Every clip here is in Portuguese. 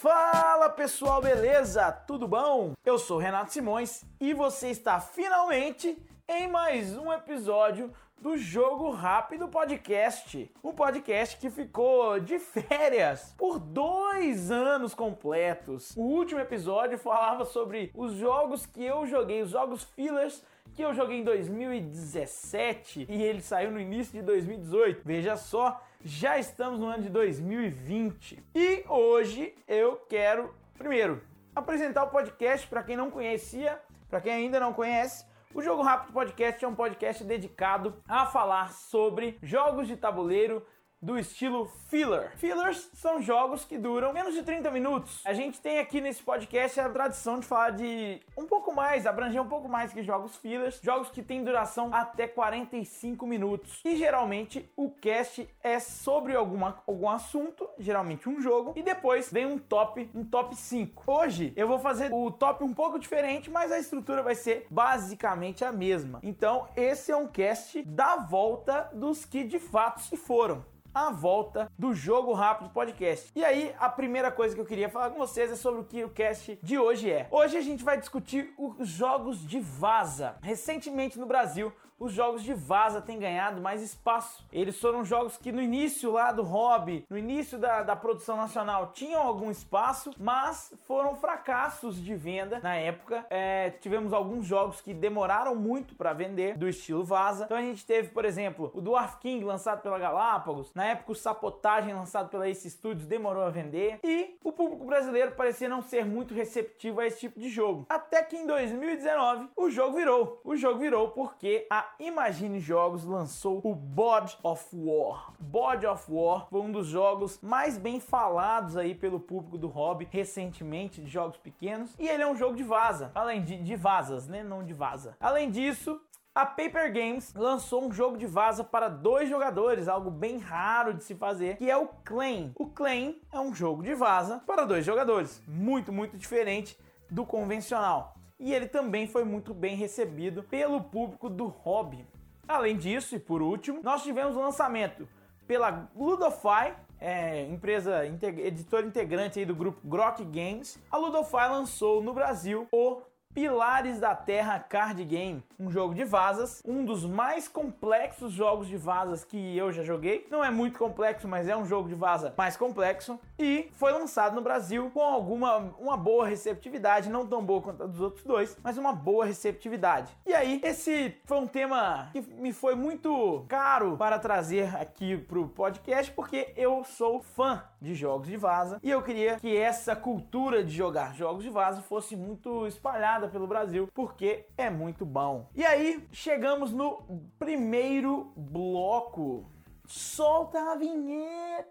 Fala pessoal, beleza? Tudo bom? Eu sou Renato Simões e você está finalmente em mais um episódio do Jogo Rápido Podcast. Um podcast que ficou de férias por dois anos completos. O último episódio falava sobre os jogos que eu joguei, os jogos fillers que eu joguei em 2017 e ele saiu no início de 2018. Veja só, já estamos no ano de 2020. E hoje eu quero, primeiro, apresentar o podcast para quem não conhecia, para quem ainda não conhece. O Jogo Rápido Podcast é um podcast dedicado a falar sobre jogos de tabuleiro do estilo filler. Fillers são jogos que duram menos de 30 minutos. A gente tem aqui nesse podcast a tradição de falar de um pouco mais, abranger um pouco mais que jogos fillers, jogos que têm duração até 45 minutos. E geralmente o cast é sobre alguma, algum assunto, geralmente um jogo, e depois vem um top, um top 5. Hoje eu vou fazer o top um pouco diferente, mas a estrutura vai ser basicamente a mesma. Então, esse é um cast da volta dos que de fato se foram a volta do Jogo Rápido Podcast. E aí, a primeira coisa que eu queria falar com vocês é sobre o que o cast de hoje é. Hoje a gente vai discutir os jogos de vaza. Recentemente no Brasil, os jogos de vaza têm ganhado mais espaço. Eles foram jogos que no início lá do hobby, no início da, da produção nacional, tinham algum espaço, mas foram fracassos de venda na época. É, tivemos alguns jogos que demoraram muito para vender, do estilo vaza. Então a gente teve, por exemplo, o Dwarf King lançado pela Galápagos. Na época, o Sapotagem lançado pela Ace Studios demorou a vender. E o público brasileiro parecia não ser muito receptivo a esse tipo de jogo. Até que em 2019 o jogo virou. O jogo virou porque a Imagine Jogos lançou o God of War. God of War foi um dos jogos mais bem falados aí pelo público do hobby recentemente, de jogos pequenos. E ele é um jogo de vaza, além de, de vazas, né? Não de vaza. Além disso, a Paper Games lançou um jogo de vaza para dois jogadores, algo bem raro de se fazer, que é o Claim. O Claim é um jogo de vaza para dois jogadores, muito, muito diferente do convencional e ele também foi muito bem recebido pelo público do hobby. Além disso, e por último, nós tivemos o lançamento pela Ludofy, é, empresa editora integrante do grupo Grok Games. A Ludofy lançou no Brasil o Pilares da Terra Card Game, um jogo de vazas, um dos mais complexos jogos de vazas que eu já joguei. Não é muito complexo, mas é um jogo de vaza mais complexo e foi lançado no Brasil com alguma uma boa receptividade, não tão boa quanto a dos outros dois, mas uma boa receptividade. E aí, esse foi um tema que me foi muito caro para trazer aqui pro podcast, porque eu sou fã de jogos de vaza e eu queria que essa cultura de jogar jogos de vaza fosse muito espalhada pelo Brasil, porque é muito bom. E aí, chegamos no primeiro bloco. Solta a vinheta!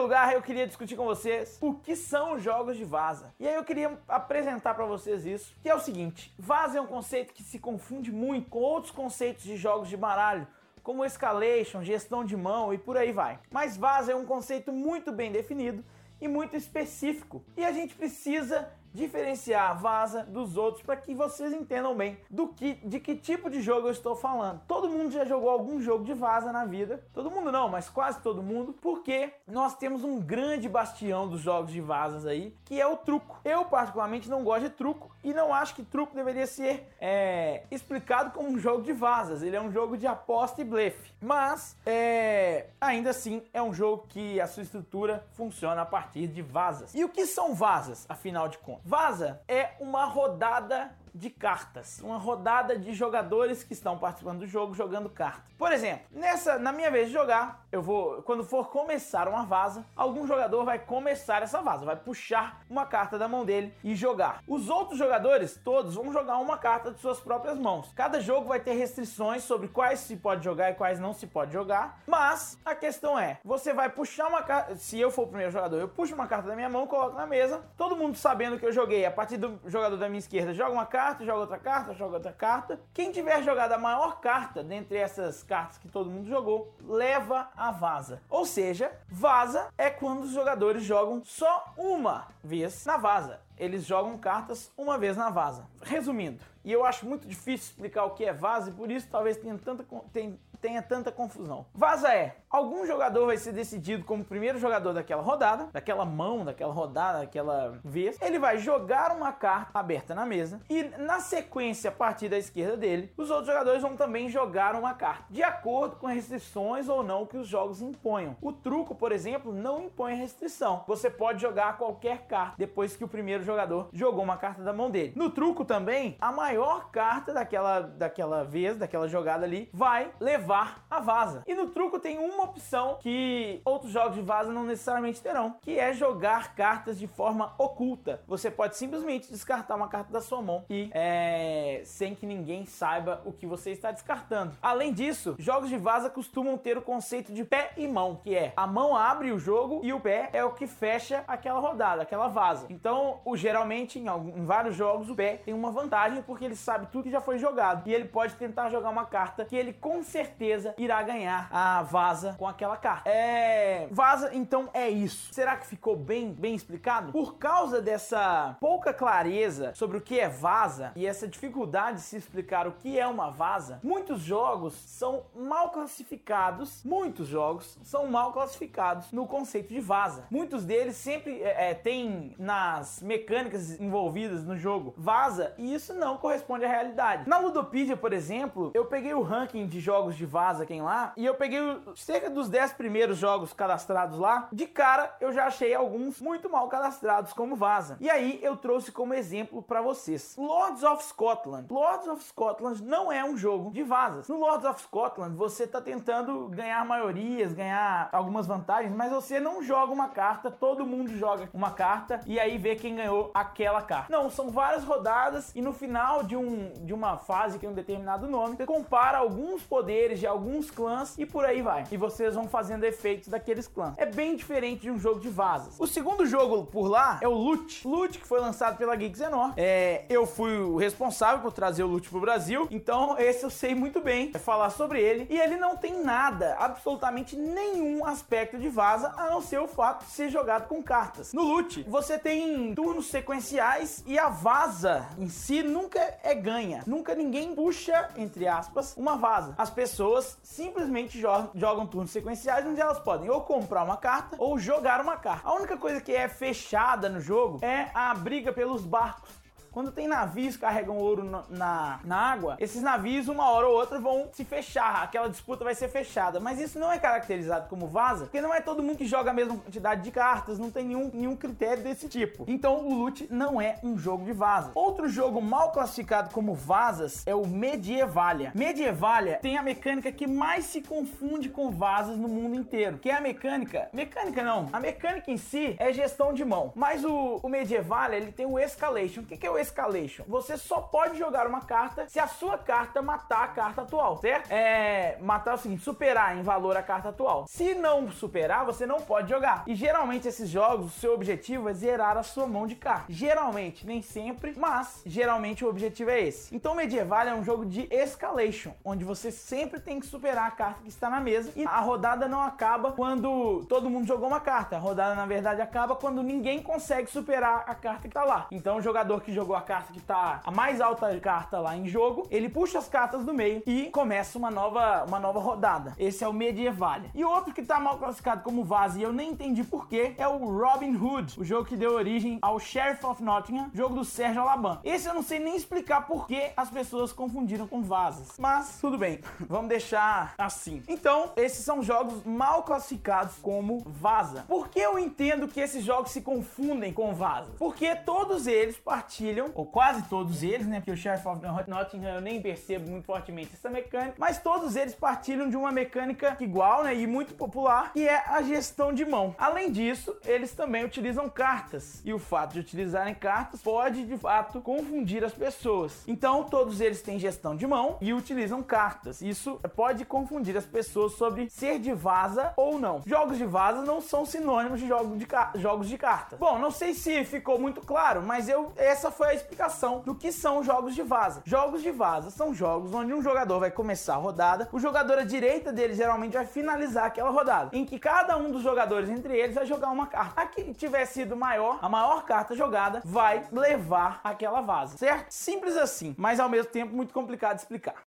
Lugar, eu queria discutir com vocês o que são os jogos de vaza. E aí eu queria apresentar para vocês isso, que é o seguinte: vaza é um conceito que se confunde muito com outros conceitos de jogos de baralho, como escalation, gestão de mão e por aí vai. Mas vaza é um conceito muito bem definido e muito específico. E a gente precisa diferenciar a vaza dos outros para que vocês entendam bem do que, de que tipo de jogo eu estou falando. Todo mundo já jogou algum jogo de vaza na vida. Todo mundo não, mas quase todo mundo, porque nós temos um grande bastião dos jogos de vazas aí, que é o truco. Eu particularmente não gosto de truco e não acho que truco deveria ser é, explicado como um jogo de vazas. Ele é um jogo de aposta e blefe. Mas é, ainda assim é um jogo que a sua estrutura funciona a partir de vazas. E o que são vazas, afinal de contas? Vaza é uma rodada de cartas, uma rodada de jogadores que estão participando do jogo jogando cartas. Por exemplo, nessa, na minha vez de jogar, eu vou, quando for começar uma vaza, algum jogador vai começar essa vaza, vai puxar uma carta da mão dele e jogar. Os outros jogadores, todos, vão jogar uma carta de suas próprias mãos. Cada jogo vai ter restrições sobre quais se pode jogar e quais não se pode jogar, mas a questão é, você vai puxar uma carta, se eu for o primeiro jogador, eu puxo uma carta da minha mão, coloco na mesa, todo mundo sabendo que eu joguei, a partir do jogador da minha esquerda joga uma carta joga outra carta, joga outra carta. Quem tiver jogado a maior carta dentre essas cartas que todo mundo jogou, leva a vaza. Ou seja, vaza é quando os jogadores jogam só uma vez na vaza. Eles jogam cartas uma vez na vaza. Resumindo, e eu acho muito difícil explicar o que é vaza e por isso talvez tenha tanta, tenha, tenha tanta confusão. Vaza é, algum jogador vai ser decidido como primeiro jogador daquela rodada, daquela mão, daquela rodada, daquela vez. Ele vai jogar uma carta aberta na mesa e na sequência, a partir da esquerda dele, os outros jogadores vão também jogar uma carta, de acordo com restrições ou não que os jogos imponham. O truco, por exemplo, não impõe restrição. Você pode jogar qualquer carta depois que o primeiro jogador jogou uma carta da mão dele. No truco também, a maior carta daquela, daquela vez, daquela jogada ali, vai levar a vaza. E no truco tem uma opção que outros jogos de vaza não necessariamente terão, que é jogar cartas de forma oculta. Você pode simplesmente descartar uma carta da sua mão e é, sem que ninguém saiba o que você está descartando. Além disso, jogos de vaza costumam ter o conceito de pé e mão, que é a mão abre o jogo e o pé é o que fecha aquela rodada, aquela vaza. Então, o, geralmente em, algum, em vários jogos o pé tem uma vantagem porque ele sabe tudo que já foi jogado e ele pode tentar jogar uma carta que ele com certeza irá ganhar a vaza com aquela carta. É, vaza então é isso. Será que ficou bem bem explicado? Por causa dessa pouca clareza sobre o que é vaza e essa dificuldade de se explicar o que é uma vaza, muitos jogos são mal classificados, muitos jogos são mal classificados no conceito de vaza. Muitos deles sempre é, é têm nas mecânicas envolvidas no jogo vaza e isso não corresponde à realidade. Na Ludopedia, por exemplo, eu peguei o ranking de jogos de vaza quem lá e eu peguei cerca dos 10 primeiros jogos cadastrados lá. De cara, eu já achei alguns muito mal cadastrados como vaza. E aí eu trouxe como exemplo para vocês. Lords of Scotland. Lords of Scotland não é um jogo de vazas. No Lords of Scotland, você tá tentando ganhar maiorias, ganhar algumas vantagens, mas você não joga uma carta, todo mundo joga uma carta e aí vê quem ganhou aquela carta. Não, são várias rodadas e no final de, um, de uma fase que tem um determinado nome, você compara alguns poderes de alguns clãs e por aí vai. E vocês vão fazendo efeitos daqueles clãs. É bem diferente de um jogo de vazas. O segundo jogo por lá é o Loot. Loot, que foi lançado pela Geek Zenor. É, eu fui o responsável por trazer o Loot pro Brasil, então esse eu sei muito bem é falar sobre ele. E ele não tem nada, absolutamente nenhum aspecto de vaza, a não ser o fato de ser jogado com cartas. No Loot, você tem turnos sequenciais e a vaza em si nunca é ganha. Nunca ninguém puxa, entre aspas, uma vaza. As pessoas simplesmente jogam, jogam turnos sequenciais onde elas podem ou comprar uma carta ou jogar uma carta. A única coisa que é fechada no jogo é a briga pelos barcos. Quando tem navios que carregam ouro na, na, água, esses navios, uma hora ou outra, vão se fechar. Aquela disputa vai ser fechada. Mas isso não é caracterizado como vaza, porque não é todo mundo que joga a mesma quantidade de cartas, não tem nenhum, nenhum critério desse tipo. Então o Loot não é um jogo de vaza. Outro jogo mal classificado como vazas é o Medievalia. Medievalia tem a mecânica que mais se confunde com vazas no mundo inteiro, que é a mecânica. Mecânica não. A mecânica em si é gestão de mão. Mas o, o Medievalia ele tem o Escalation. O que, que é o Escalation? Você só pode jogar uma carta se a sua carta matar a carta atual, certo? É. Matar o seguinte, superar em valor a carta atual. Se não superar, você não pode jogar. E geralmente esses jogos, o seu objetivo é zerar a sua mão de carta. Geralmente, nem sempre, mas geralmente o objetivo é esse. Então Medieval é um jogo de escalation, onde você sempre tem que superar a carta que está na mesa e a rodada não acaba quando todo mundo jogou uma carta. A rodada na verdade acaba quando ninguém consegue superar a carta que está lá. Então o jogador que jogou jogou a carta que tá a mais alta carta lá em jogo, ele puxa as cartas do meio e começa uma nova, uma nova rodada. Esse é o Medieval. E outro que tá mal classificado como vase e eu nem entendi porquê é o Robin Hood, o jogo que deu origem ao Sheriff of Nottingham, jogo do Sérgio Alaban. Esse eu não sei nem explicar por que as pessoas confundiram com vases, mas tudo bem, vamos deixar assim. Então, esses são jogos mal classificados como vaza. Por que eu entendo que esses jogos se confundem com vazas? Porque todos eles partilham ou quase todos eles, né? Porque o Sheriff of Nottingham eu nem percebo muito fortemente essa mecânica, mas todos eles partilham de uma mecânica igual, né? E muito popular, que é a gestão de mão. Além disso, eles também utilizam cartas. E o fato de utilizarem cartas pode, de fato, confundir as pessoas. Então, todos eles têm gestão de mão e utilizam cartas. Isso pode confundir as pessoas sobre ser de vaza ou não. Jogos de vaza não são sinônimos de, jogo de jogos de cartas. Bom, não sei se ficou muito claro, mas eu essa foi a explicação do que são jogos de vaza. Jogos de vaza são jogos onde um jogador vai começar a rodada, o jogador à direita dele geralmente vai finalizar aquela rodada, em que cada um dos jogadores entre eles vai jogar uma carta. A que tiver sido maior, a maior carta jogada vai levar aquela vaza, certo? Simples assim, mas ao mesmo tempo muito complicado de explicar.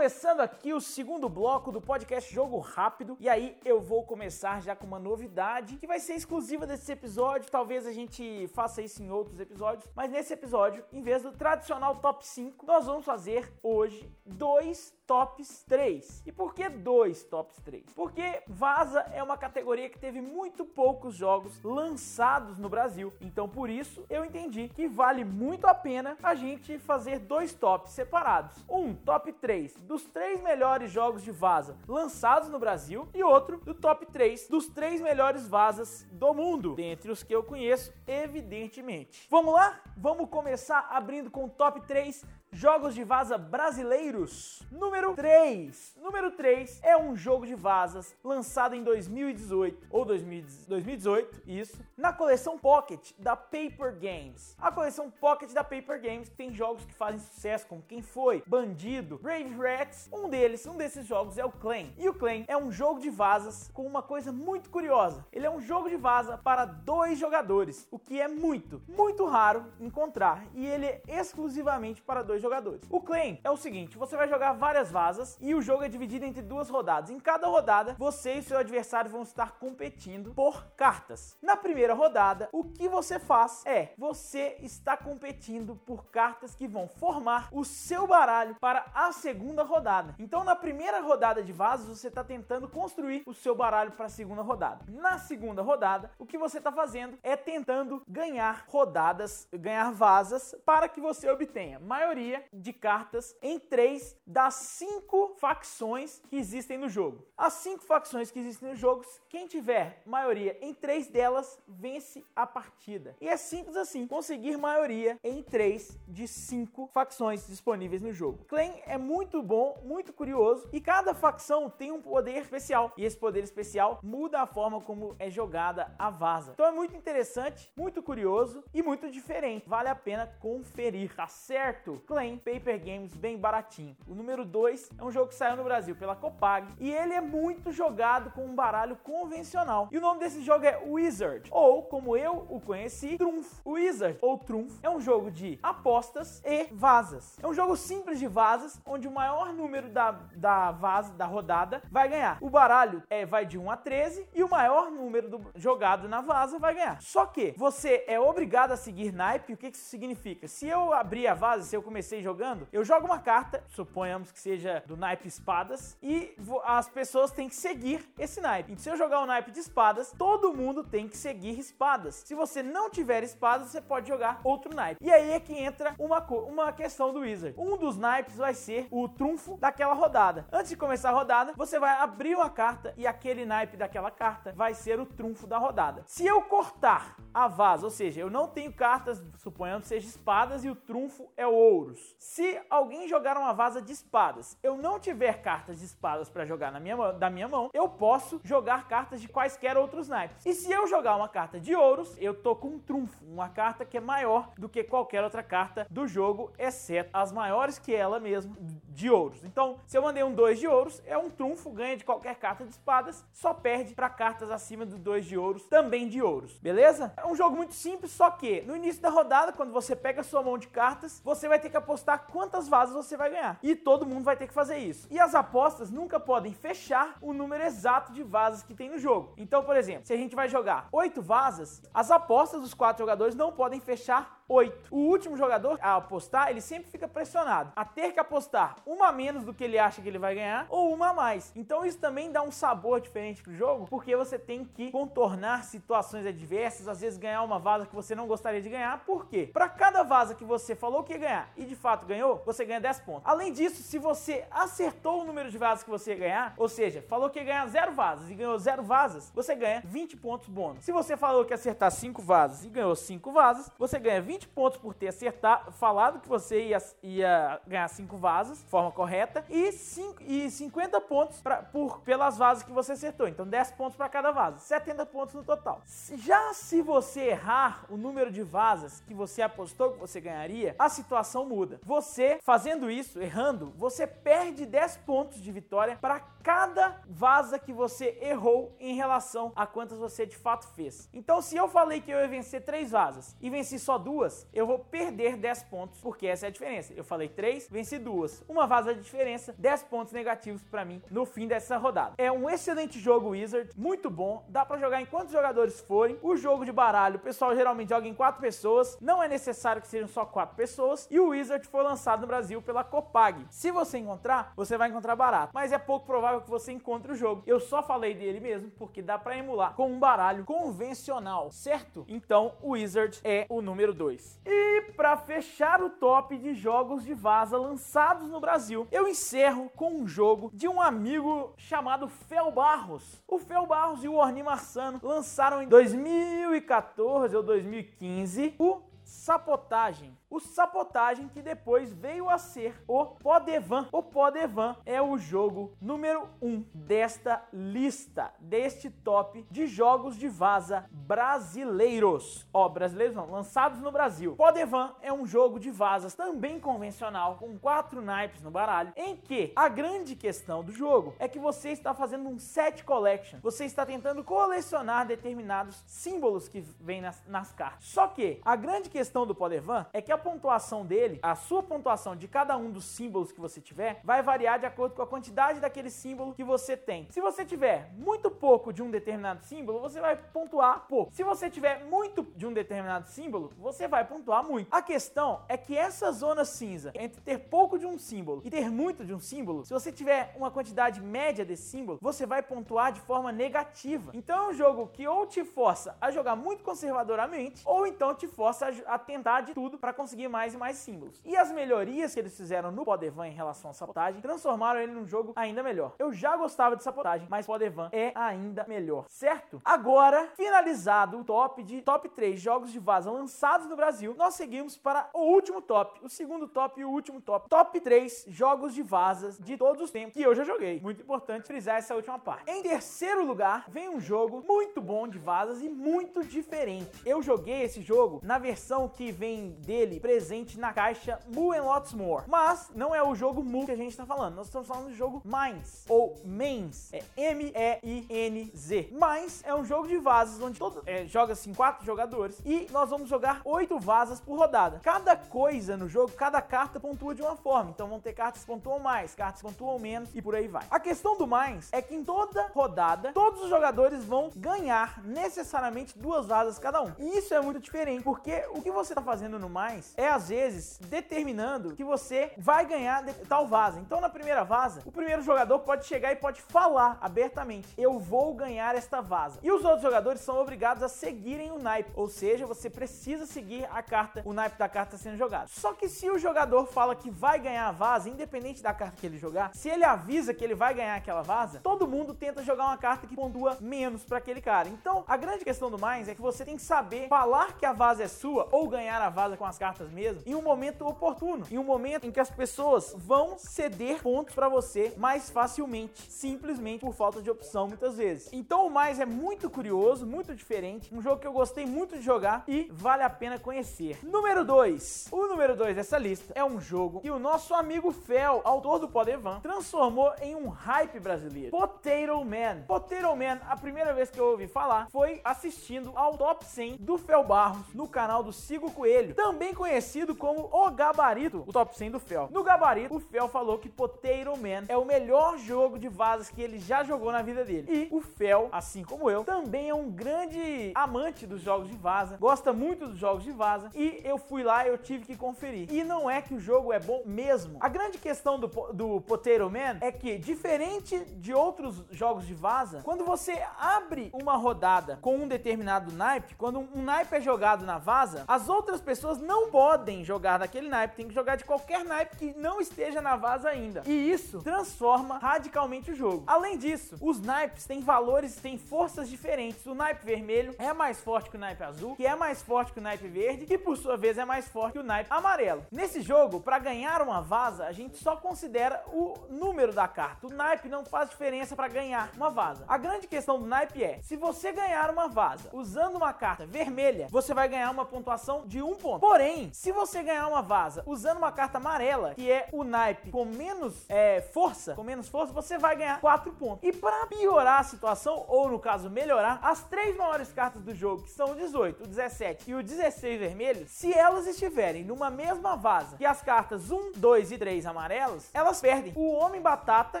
Começando aqui o segundo bloco do podcast Jogo Rápido, e aí eu vou começar já com uma novidade que vai ser exclusiva desse episódio. Talvez a gente faça isso em outros episódios, mas nesse episódio, em vez do tradicional top 5, nós vamos fazer hoje dois tops 3. E por que dois tops 3? Porque Vaza é uma categoria que teve muito poucos jogos lançados no Brasil. Então, por isso, eu entendi que vale muito a pena a gente fazer dois tops separados. Um top 3 dos três melhores jogos de Vaza lançados no Brasil e outro do top 3 dos três melhores Vazas do mundo, dentre os que eu conheço, evidentemente. Vamos lá? Vamos começar abrindo com o top 3 Jogos de vaza brasileiros. Número 3. Número 3 é um jogo de vazas lançado em 2018 ou 2018, isso, na coleção Pocket da Paper Games. A coleção Pocket da Paper Games tem jogos que fazem sucesso, como Quem Foi, Bandido, Brave Rats. Um deles, um desses jogos é o Clan. E o Clan é um jogo de vazas com uma coisa muito curiosa. Ele é um jogo de vaza para dois jogadores, o que é muito, muito raro encontrar. E ele é exclusivamente para dois jogadores. O claim é o seguinte: você vai jogar várias vazas e o jogo é dividido entre duas rodadas. Em cada rodada, você e seu adversário vão estar competindo por cartas. Na primeira rodada, o que você faz é você está competindo por cartas que vão formar o seu baralho para a segunda rodada. Então, na primeira rodada de vazas, você está tentando construir o seu baralho para a segunda rodada. Na segunda rodada, o que você está fazendo é tentando ganhar rodadas, ganhar vazas para que você obtenha maioria de cartas em três das cinco facções que existem no jogo. As cinco facções que existem no jogo, quem tiver maioria em três delas vence a partida. E é simples assim, conseguir maioria em três de cinco facções disponíveis no jogo. Clan é muito bom, muito curioso e cada facção tem um poder especial e esse poder especial muda a forma como é jogada a vaza. Então é muito interessante, muito curioso e muito diferente. Vale a pena conferir, tá certo? Clan Paper Games bem baratinho. O número 2 é um jogo que saiu no Brasil pela Copag e ele é muito jogado com um baralho convencional. E o nome desse jogo é Wizard, ou como eu o conheci, Trunfo. Wizard ou Trunfo é um jogo de apostas e vazas. É um jogo simples de vazas, onde o maior número da, da vaza da rodada vai ganhar. O baralho é vai de 1 a 13 e o maior número do, jogado na vaza vai ganhar. Só que você é obrigado a seguir naipe. O que isso significa? Se eu abrir a vaza, se eu comecei jogando, eu jogo uma carta, suponhamos que seja do naipe espadas, e as pessoas têm que seguir esse naipe. Se eu jogar o naipe de espadas, todo mundo tem que seguir espadas. Se você não tiver espadas, você pode jogar outro naipe. E aí é que entra uma, uma questão do Wizard. Um dos naipes vai ser o trunfo daquela rodada. Antes de começar a rodada, você vai abrir uma carta e aquele naipe daquela carta vai ser o trunfo da rodada. Se eu cortar a vaza, ou seja, eu não tenho cartas, suponhamos que seja espadas e o trunfo é ouros. Se alguém jogar uma vaza de espadas, eu não tiver cartas de espadas para jogar na minha, da minha mão, eu posso jogar cartas de quaisquer outros naipes. E se eu jogar uma carta de ouros, eu tô com um trunfo, uma carta que é maior do que qualquer outra carta do jogo, exceto as maiores que ela mesmo de ouros. Então, se eu mandei um 2 de ouros, é um trunfo, ganha de qualquer carta de espadas, só perde para cartas acima do 2 de ouros, também de ouros. Beleza? É um jogo muito simples, só que no início da rodada, quando você pega sua mão de cartas, você vai ter que apostar quantas vazas você vai ganhar. E todo mundo vai ter que fazer isso. E as apostas nunca podem fechar o número exato de vazas que tem no jogo. Então, por exemplo, se a gente vai jogar 8 vazas, as apostas dos quatro jogadores não podem fechar 8. O último jogador a apostar, ele sempre fica pressionado a ter que apostar uma a menos do que ele acha que ele vai ganhar ou uma a mais. Então isso também dá um sabor diferente pro jogo, porque você tem que contornar situações adversas, às vezes ganhar uma vaza que você não gostaria de ganhar. Por quê? Para cada vaza que você falou que ia ganhar e de fato ganhou, você ganha 10 pontos. Além disso, se você acertou o número de vazas que você ia ganhar, ou seja, falou que ia ganhar 0 vazas e ganhou 0 vazas, você ganha 20 pontos bônus. Se você falou que ia acertar 5 vazas e ganhou 5 vazas, você ganha 20 20 pontos por ter acertado, falado que você ia, ia ganhar 5 vasos, forma correta e, cinco, e 50 pontos pra, por, pelas vazas que você acertou. Então 10 pontos para cada vaza, 70 pontos no total. Já se você errar o número de vazas que você apostou que você ganharia, a situação muda. Você fazendo isso, errando, você perde 10 pontos de vitória para cada vaza que você errou em relação a quantas você de fato fez. Então, se eu falei que eu ia vencer três vazas e venci só duas, eu vou perder 10 pontos, porque essa é a diferença. Eu falei três, venci duas. Uma vaza de diferença, 10 pontos negativos para mim no fim dessa rodada. É um excelente jogo Wizard, muito bom, dá para jogar em quantos jogadores forem. O jogo de baralho, o pessoal geralmente joga em quatro pessoas, não é necessário que sejam só quatro pessoas. E o Wizard foi lançado no Brasil pela Copag. Se você encontrar, você vai encontrar barato, mas é pouco provável que você encontre o jogo. Eu só falei dele mesmo porque dá para emular com um baralho convencional, certo? Então, o Wizard é o número 2. E para fechar o top de jogos de vaza lançados no Brasil, eu encerro com um jogo de um amigo chamado Fel Barros. O Fel Barros e o Orni Marçano lançaram em 2014 ou 2015 o Sapotagem o Sapotagem, que depois veio a ser o Podevan. O Podevan é o jogo número 1 um desta lista, deste top de jogos de vaza brasileiros. Ó, oh, brasileiros não, lançados no Brasil. Podevan é um jogo de vazas também convencional, com quatro naipes no baralho, em que a grande questão do jogo é que você está fazendo um set collection. Você está tentando colecionar determinados símbolos que vêm nas, nas cartas. Só que a grande questão do Podevan é que a pontuação dele, a sua pontuação de cada um dos símbolos que você tiver, vai variar de acordo com a quantidade daquele símbolo que você tem. Se você tiver muito pouco de um determinado símbolo, você vai pontuar pouco. Se você tiver muito de um determinado símbolo, você vai pontuar muito. A questão é que essa zona cinza entre ter pouco de um símbolo e ter muito de um símbolo, se você tiver uma quantidade média desse símbolo, você vai pontuar de forma negativa. Então é um jogo que ou te força a jogar muito conservadoramente, ou então te força a, tentar de tudo para conseguir conseguir mais e mais símbolos. E as melhorias que eles fizeram no Podevan em relação à sabotagem transformaram ele num jogo ainda melhor. Eu já gostava de sabotagem, mas Podevan é ainda melhor, certo? Agora, finalizado o top de top 3 jogos de vaza lançados no Brasil, nós seguimos para o último top, o segundo top e o último top. Top 3 jogos de vazas de todos os tempos que eu já joguei. Muito importante frisar essa última parte. Em terceiro lugar, vem um jogo muito bom de vazas e muito diferente. Eu joguei esse jogo na versão que vem dele presente na caixa Mu and Lots More. Mas não é o jogo Mu que a gente está falando. Nós estamos falando do jogo Mines ou Mains. É M-E-I-N-Z. Mines é um jogo de vasos onde todo é, joga assim quatro jogadores e nós vamos jogar oito vasas por rodada. Cada coisa no jogo, cada carta pontua de uma forma. Então vão ter cartas que pontuam mais, cartas que pontuam menos e por aí vai. A questão do Mines é que em toda rodada todos os jogadores vão ganhar necessariamente duas vasas cada um. E isso é muito diferente porque o que você está fazendo no Mines é às vezes determinando que você vai ganhar tal vaza. Então na primeira vaza, o primeiro jogador pode chegar e pode falar abertamente: "Eu vou ganhar esta vaza". E os outros jogadores são obrigados a seguirem o naipe, ou seja, você precisa seguir a carta, o naipe da carta sendo jogado. Só que se o jogador fala que vai ganhar a vaza, independente da carta que ele jogar, se ele avisa que ele vai ganhar aquela vaza, todo mundo tenta jogar uma carta que pontua menos para aquele cara. Então, a grande questão do mais é que você tem que saber falar que a vaza é sua ou ganhar a vaza com as cartas mesmo em um momento oportuno, em um momento em que as pessoas vão ceder pontos para você mais facilmente, simplesmente por falta de opção muitas vezes. Então o mais é muito curioso, muito diferente, um jogo que eu gostei muito de jogar e vale a pena conhecer. Número 2. O número 2 dessa lista é um jogo que o nosso amigo Fel, autor do Podevan, transformou em um hype brasileiro. Potato Man. Potato Man, a primeira vez que eu ouvi falar foi assistindo ao top 100 do Fel Barros no canal do Sigo Coelho. Também conhecido como o Gabarito, o top 100 do Fel. No Gabarito, o Fel falou que Potato Man é o melhor jogo de vazas que ele já jogou na vida dele. E o Fel, assim como eu, também é um grande amante dos jogos de vaza, gosta muito dos jogos de vaza e eu fui lá e eu tive que conferir. E não é que o jogo é bom mesmo. A grande questão do, do Potato Man é que, diferente de outros jogos de vaza, quando você abre uma rodada com um determinado naipe, quando um naipe é jogado na vaza, As outras pessoas não podem jogar daquele naipe, tem que jogar de qualquer naipe que não esteja na vaza ainda. E isso transforma radicalmente o jogo. Além disso, os naipes têm valores, têm forças diferentes. O naipe vermelho é mais forte que o naipe azul, que é mais forte que o naipe verde, que por sua vez é mais forte que o naipe amarelo. Nesse jogo, para ganhar uma vaza, a gente só considera o número da carta. O naipe não faz diferença para ganhar uma vaza. A grande questão do naipe é, se você ganhar uma vaza usando uma carta vermelha, você vai ganhar uma pontuação de um ponto. Porém, se você ganhar uma vaza usando uma carta amarela, que é o naipe com menos é, força, com menos força, você vai ganhar 4 pontos. E para piorar a situação, ou no caso melhorar, as três maiores cartas do jogo, que são o 18, o 17 e o 16 vermelhos, se elas estiverem numa mesma vaza que as cartas 1, 2 e 3 amarelas, elas perdem. O Homem Batata,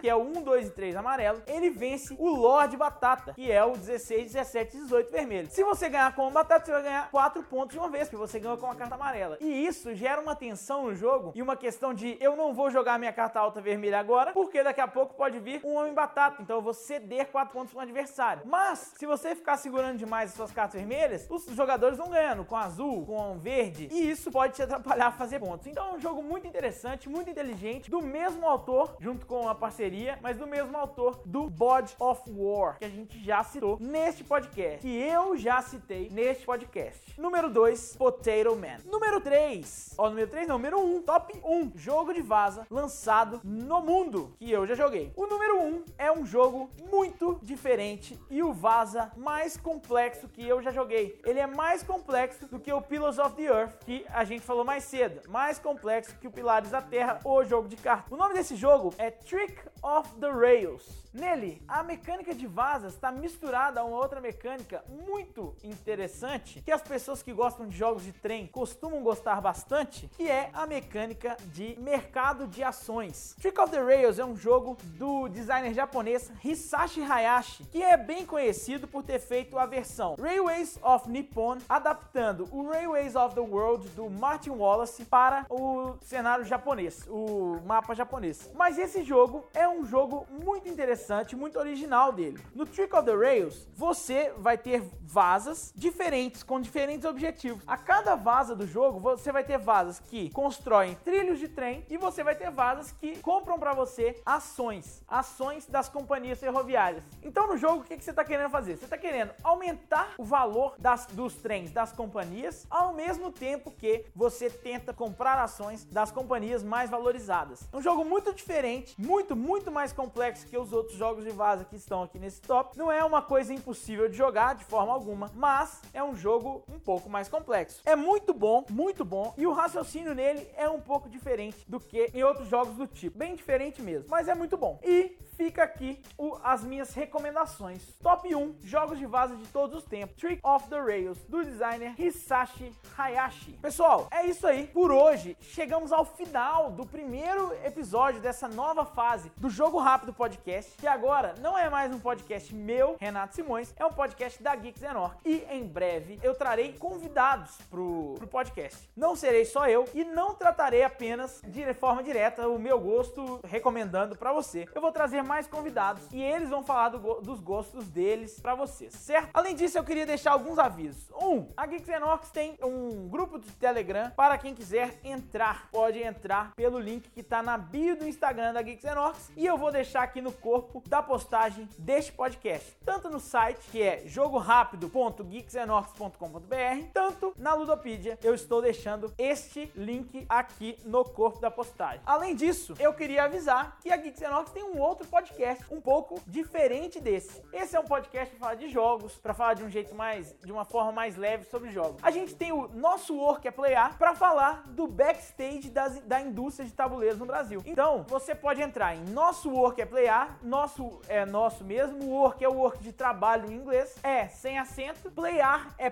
que é o 1, 2 e 3 amarelo, ele vence o Lorde Batata, que é o 16, 17 e 18 vermelho. Se você ganhar com o Batata, você vai ganhar 4 pontos de uma vez, porque você ganhou com a carta amarela. E isso gera uma tensão no jogo e uma questão de eu não vou jogar minha carta alta vermelha agora, porque daqui a pouco pode vir um Homem Batata, então eu vou ceder 4 pontos para o adversário. Mas, se você ficar segurando demais as suas cartas vermelhas, os jogadores vão ganhando com azul, com verde, e isso pode te atrapalhar a fazer pontos. Então é um jogo muito interessante, muito inteligente, do mesmo autor, junto com a parceria, mas do mesmo autor do God of War, que a gente já citou neste podcast, que eu já citei neste podcast. Número 2, Potato Man. Número 3, ó, número 3 não, número 1, um, top 1, um, jogo de vaza lançado no mundo, que eu já joguei. O número 1 um é um jogo muito diferente e o vaza mais complexo que eu já joguei. Ele é mais complexo do que o Pillars of the Earth, que a gente falou mais cedo. Mais complexo que o Pilares da Terra, o jogo de cartas. O nome desse jogo é Trick of the Rails. Nele, a mecânica de vazas está misturada a uma outra mecânica muito interessante que as pessoas que gostam de jogos de trem costumam gostar bastante, que é a mecânica de mercado de ações. Trick of the Rails é um jogo do designer japonês Hisashi Hayashi, que é bem conhecido por ter feito a versão Railways of Nippon, adaptando o Railways of the World do Martin Wallace para o cenário japonês, o mapa japonês. Mas esse jogo é um jogo muito interessante, muito original dele. No Trick of the Rails, você vai ter vasas diferentes, com diferentes objetivos. A cada vaza do jogo, você vai ter vasas que constroem trilhos de trem e você vai ter vasas que compram para você ações, ações das companhias ferroviárias. Então no jogo, o que, que você está querendo fazer? Você está querendo aumentar o valor das, dos trens das companhias, ao mesmo tempo que você tenta comprar ações das companhias mais valorizadas. É um jogo muito diferente, muito, muito mais complexo que os outros jogos de vaza que estão aqui nesse top. Não é uma coisa impossível de jogar de forma alguma, mas é um jogo um pouco mais complexo. É muito bom, muito bom, e o raciocínio nele é um pouco diferente do que em outros jogos do tipo. Bem diferente mesmo, mas é muito bom. E fica aqui o, as minhas recomendações. Top 1 jogos de vaza de todos os tempos. Trick of the Rails, do designer Hisashi Hayashi. Pessoal, é isso aí. Por hoje, chegamos ao final do primeiro episódio dessa nova fase do Jogo Rápido Podcast, que agora não é mais um podcast meu, Renato Simões, é um podcast da Geeks Orc. E em breve eu trarei convidados pro, pro podcast. Não serei só eu e não tratarei apenas de forma direta o meu gosto recomendando para você. Eu vou trazer mais convidados e eles vão falar do, dos gostos deles para vocês, certo? Além disso, eu queria deixar alguns avisos. Um, a Geeks Orcs tem um grupo de Telegram para quem quiser entrar. Pode entrar pelo link que tá na bio do Instagram da Geeks Orcs e eu vou deixar aqui no corpo da postagem deste podcast, tanto no site que é jogorápido.geeksenorcs.com.br, tanto na Ludopedia. Eu estou deixando este link aqui no corpo da postagem. Além disso, eu queria avisar que a Geeks Orcs tem um outro podcast um pouco diferente desse. Esse é um podcast para falar de jogos, para falar de um jeito mais, de uma forma mais leve sobre jogos. A gente tem o nosso Work é Playar para falar do backstage das, da indústria de tabuleiros no Brasil. Então, você pode entrar em nosso Work é Playar, nosso é nosso mesmo, Work é o work de trabalho em inglês, é sem acento, Playar é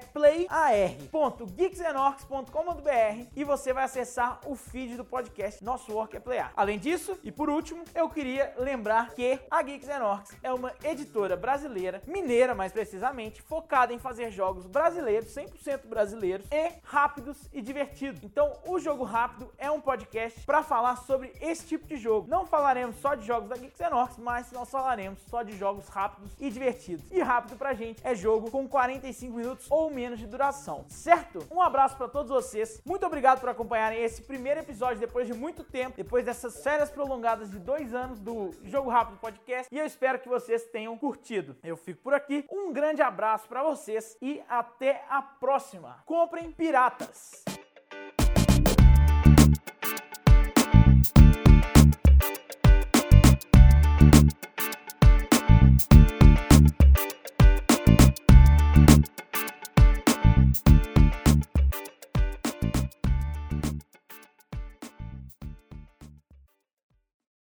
playar.geeksenorcs.com.br e você vai acessar o feed do podcast Nosso Work é Playar. Além disso, e por último, eu queria lembrar que a Geeks Orcs é uma editora brasileira, mineira mais precisamente, focada em fazer jogos brasileiros, 100% brasileiros e rápidos e divertidos. Então, o Jogo Rápido é um podcast para falar sobre esse tipo de jogo. Não falaremos só de jogos da Geeks Orcs, mas nós falaremos só de jogos rápidos e divertidos. E rápido pra gente é jogo com 45 minutos ou menos de duração, certo? Um abraço para todos vocês. Muito obrigado por acompanharem esse primeiro episódio depois de muito tempo, depois dessas férias prolongadas de dois anos do Jogo Rápido Podcast. E eu espero que vocês tenham curtido. Eu fico por aqui. Um grande abraço para vocês e até a próxima. Comprem piratas!